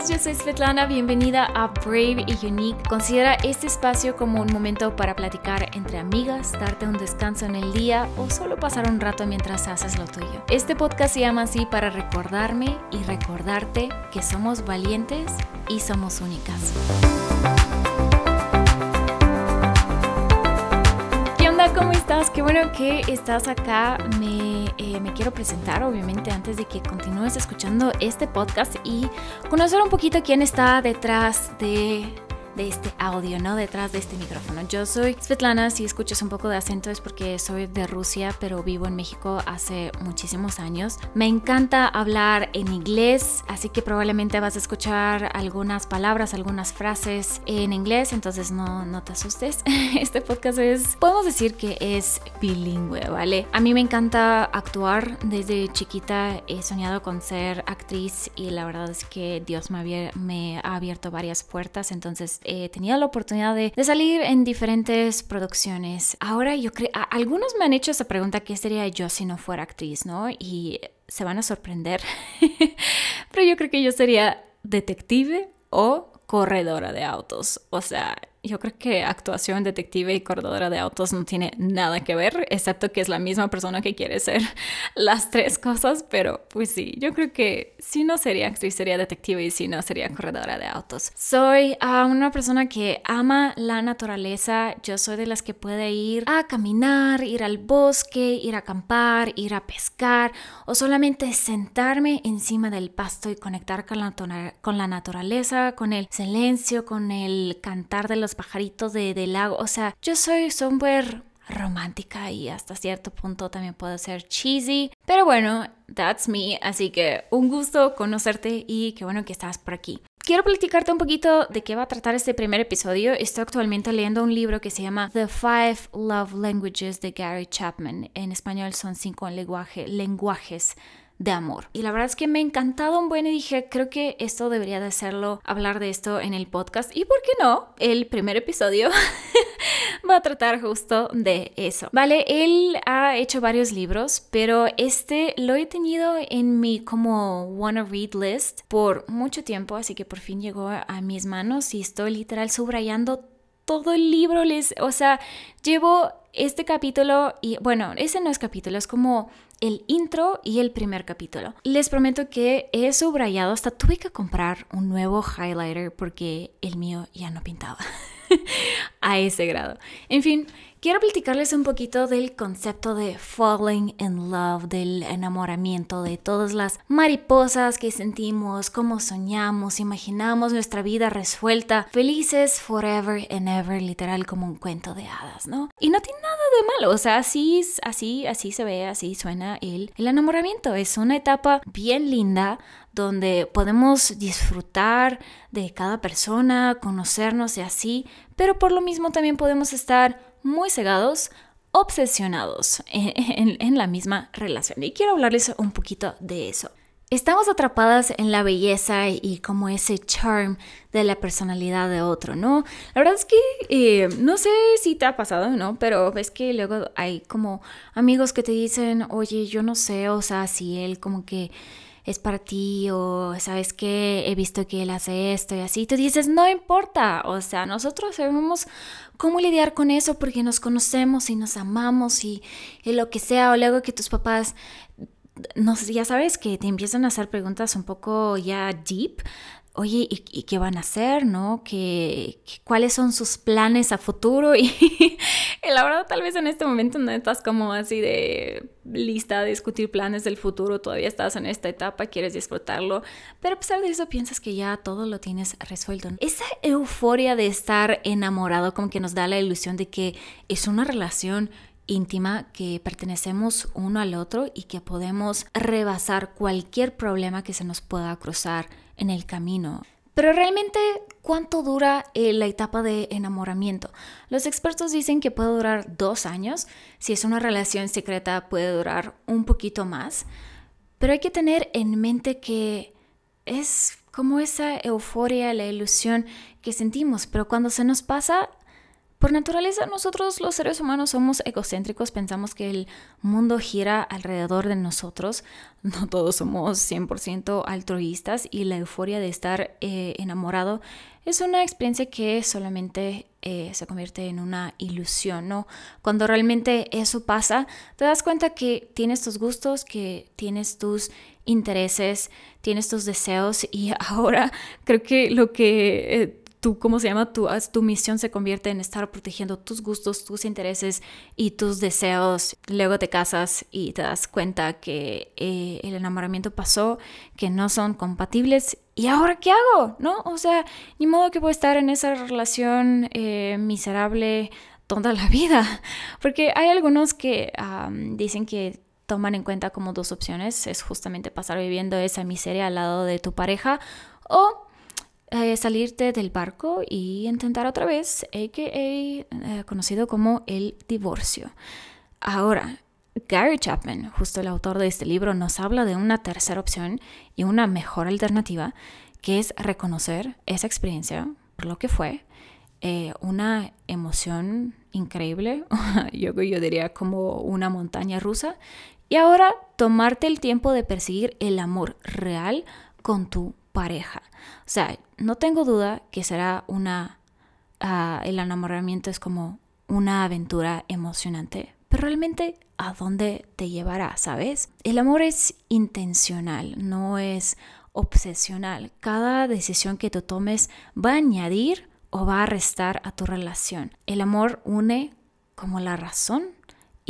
estás? Yo soy Svetlana, bienvenida a Brave y Unique. Considera este espacio como un momento para platicar entre amigas, darte un descanso en el día o solo pasar un rato mientras haces lo tuyo. Este podcast se llama así para recordarme y recordarte que somos valientes y somos únicas. ¿Cómo estás? Qué bueno que estás acá. Me, eh, me, quiero presentar, obviamente, antes de que continúes escuchando este podcast y conocer un poquito quién está detrás de de este audio, ¿no? Detrás de este micrófono. Yo soy Svetlana, si escuchas un poco de acento es porque soy de Rusia, pero vivo en México hace muchísimos años. Me encanta hablar en inglés, así que probablemente vas a escuchar algunas palabras, algunas frases en inglés, entonces no, no te asustes. Este podcast es, podemos decir que es bilingüe, ¿vale? A mí me encanta actuar desde chiquita, he soñado con ser actriz y la verdad es que Dios me, me ha abierto varias puertas, entonces he tenido la oportunidad de, salir en diferentes producciones. Ahora yo creo, algunos me han hecho esa pregunta, ¿qué sería yo si no fuera actriz, no? Y se van a sorprender, pero yo creo que yo sería detective o corredora de autos. O sea, yo creo que actuación, detective y corredora de autos no tiene nada que ver, excepto que es la misma persona que quiere ser las tres cosas, pero pues sí, yo creo que si no sería actriz, sería detective y si no sería corredora de autos. Soy uh, una persona que ama la naturaleza, yo soy de las que puede ir a caminar, ir al bosque, ir a acampar, ir a pescar o solamente sentarme encima del pasto y conectar con la, con la naturaleza, con el silencio, con el cantar de los pajaritos de, del lago. O sea, yo soy súper romántica y hasta cierto punto también puedo ser cheesy. Pero bueno, that's me. Así que un gusto conocerte y qué bueno que estás por aquí. Quiero platicarte un poquito de qué va a tratar este primer episodio. Estoy actualmente leyendo un libro que se llama The Five Love Languages de Gary Chapman. En español son cinco lenguaje, lenguajes de amor. Y la verdad es que me ha encantado un buen y dije, creo que esto debería de hacerlo, hablar de esto en el podcast. Y por qué no, el primer episodio va a tratar justo de eso. Vale, él ha hecho varios libros, pero este lo he tenido en mi como wanna read list por mucho tiempo, así que por fin llegó a mis manos y estoy literal subrayando todo el libro, les, o sea, llevo este capítulo y bueno, ese no es capítulo, es como el intro y el primer capítulo. Les prometo que he subrayado, hasta tuve que comprar un nuevo highlighter porque el mío ya no pintaba a ese grado. En fin, Quiero platicarles un poquito del concepto de falling in love, del enamoramiento, de todas las mariposas que sentimos, cómo soñamos, imaginamos nuestra vida resuelta, felices forever and ever, literal como un cuento de hadas, ¿no? Y no tiene nada malo, o sea, así, así, así se ve, así suena el, el enamoramiento. Es una etapa bien linda donde podemos disfrutar de cada persona, conocernos y así, pero por lo mismo también podemos estar muy cegados, obsesionados en, la misma relación. Y quiero hablarles un poquito de eso. Estamos atrapadas en la belleza y como ese charm de la personalidad de otro, ¿no? La verdad es que eh, no sé si te ha pasado, ¿no? Pero ves que luego hay como amigos que te dicen, oye, yo no sé, o sea, si él como que es para ti o sabes que he visto que él hace esto y así, tú dices, no importa, o sea, nosotros sabemos cómo lidiar con eso porque nos conocemos y nos amamos y, lo que sea, o luego que tus papás no ya sabes que te empiezan a hacer preguntas un poco ya deep oye, ¿y, qué van a hacer? ¿No? ¿Qué, cuáles son sus planes a futuro? Y, la verdad, tal vez en este momento no estás como así de lista de discutir planes del futuro, todavía estás en esta etapa, quieres disfrutarlo, pero a pesar de eso piensas que ya todo lo tienes resuelto. Esa euforia de estar enamorado como que nos da la ilusión de que es una relación íntima que pertenecemos uno al otro y que podemos rebasar cualquier problema que se nos pueda cruzar en el camino. Pero realmente, ¿cuánto dura eh, la etapa de enamoramiento? Los expertos dicen que puede durar dos años. Si es una relación secreta, puede durar un poquito más. Pero hay que tener en mente que es como esa euforia, la ilusión que sentimos. Pero cuando se nos pasa, Por naturaleza, nosotros los seres humanos somos egocéntricos, pensamos que el mundo gira alrededor de nosotros. No todos somos 100% altruistas y la euforia de estar eh, enamorado es una experiencia que solamente eh, se convierte en una ilusión, ¿no? Cuando realmente eso pasa, te das cuenta que tienes tus gustos, que tienes tus intereses, tienes tus deseos y ahora creo que lo que eh, tú, ¿cómo se llama? Tu, tu misión se convierte en estar protegiendo tus gustos, tus intereses y tus deseos. Luego te casas y te das cuenta que eh, el enamoramiento pasó, que no son compatibles. ¿Y ahora qué hago? ¿No? O sea, ni modo que a estar en esa relación eh, miserable toda la vida. Porque hay algunos que dicen que toman en cuenta como dos opciones. Es justamente pasar viviendo esa miseria al lado de tu pareja o eh, salirte del barco y intentar otra vez, a.k.a. Eh, conocido como el divorcio. Ahora, Gary Chapman, justo el autor de este libro, nos habla de una tercera opción y una mejor alternativa, que es reconocer esa experiencia por lo que fue, eh, una emoción increíble, yo, yo diría como una montaña rusa, y ahora tomarte el tiempo de perseguir el amor real con tu pareja. O sea, no tengo duda que será una... Ah, el enamoramiento es como una aventura emocionante, pero realmente a dónde te llevará, ¿sabes? El amor es intencional, no es obsesional. Cada decisión que tú tomes va a añadir o va a restar a tu relación. El amor une como la razón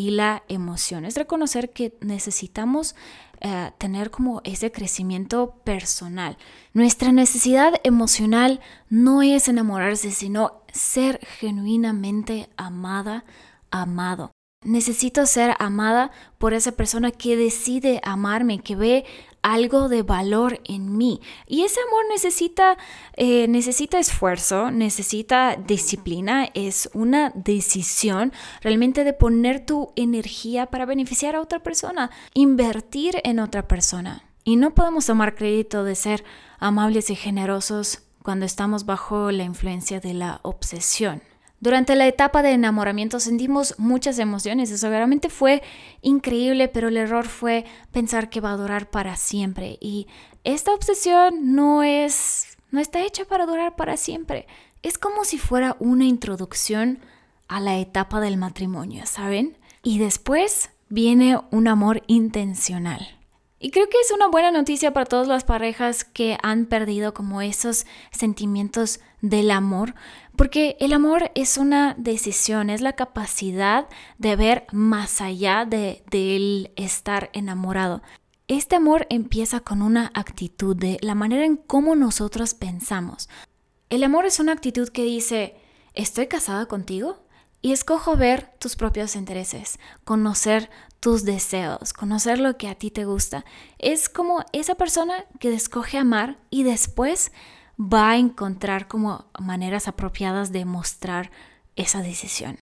y la emoción. Es reconocer que necesitamos eh, tener como ese crecimiento personal. Nuestra necesidad emocional no es enamorarse, sino ser genuinamente amada, amado. Necesito ser amada por esa persona que decide amarme, que ve algo de valor en mí. Y ese amor necesita, eh, necesita esfuerzo, necesita disciplina, es una decisión realmente de poner tu energía para beneficiar a otra persona, invertir en otra persona. Y no podemos tomar crédito de ser amables y generosos cuando estamos bajo la influencia de la obsesión. Durante la etapa de enamoramiento sentimos muchas emociones, eso realmente fue increíble, pero el error fue pensar que va a durar para siempre y esta obsesión no es no está hecha para durar para siempre. Es como si fuera una introducción a la etapa del matrimonio, ¿saben? Y después viene un amor intencional. Y creo que es una buena noticia para todas las parejas que han perdido como esos sentimientos del amor, porque el amor es una decisión, es la capacidad de ver más allá de, del estar enamorado. Este amor empieza con una actitud de la manera en cómo nosotros pensamos. El amor es una actitud que dice, estoy casada contigo y escojo ver tus propios intereses, conocer tus deseos, conocer lo que a ti te gusta. Es como esa persona que escoge amar y después va a encontrar como maneras apropiadas de mostrar esa decisión.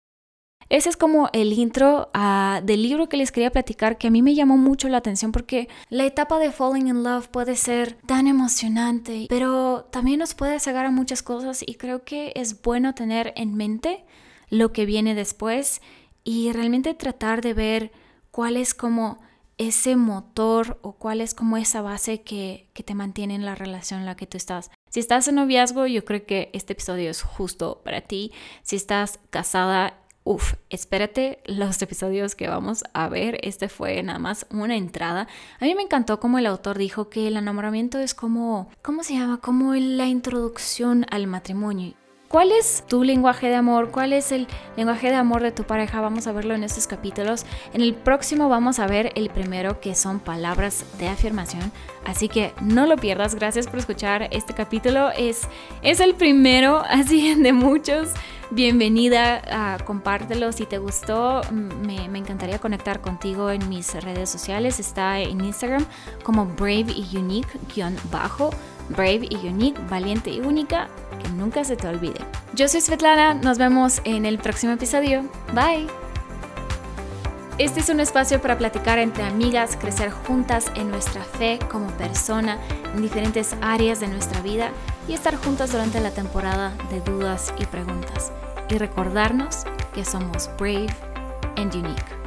Ese es como el intro uh, del libro que les quería platicar que a mí me llamó mucho la atención porque la etapa de falling in love puede ser tan emocionante, pero también nos puede cegar a muchas cosas y creo que es bueno tener en mente lo que viene después y realmente tratar de ver cuál es como ese motor o cuál es como esa base que, que te mantiene en la relación en la que tú estás. Si estás en noviazgo, yo creo que este episodio es justo para ti. Si estás casada, uff, espérate los episodios que vamos a ver. Este fue nada más una entrada. A mí me encantó como el autor dijo que el enamoramiento es como, ¿cómo se llama? Como la introducción al matrimonio. ¿Cuál es tu lenguaje de amor? ¿Cuál es el lenguaje de amor de tu pareja? Vamos a verlo en estos capítulos. En el próximo vamos a ver el primero que son palabras de afirmación. Así que no lo pierdas. Gracias por escuchar este capítulo. Es, es el primero, así de muchos. Bienvenida, a compártelo si te gustó. Me, me encantaría conectar contigo en mis redes sociales. Está en Instagram como brave y unique-bajo. Brave y unique, valiente y única que nunca se te olvide. Yo soy Svetlana, nos vemos en el próximo episodio. Bye. Este es un espacio para platicar entre amigas, crecer juntas en nuestra fe como persona en diferentes áreas de nuestra vida y estar juntas durante la temporada de dudas y preguntas. y recordarnos que somos brave and unique.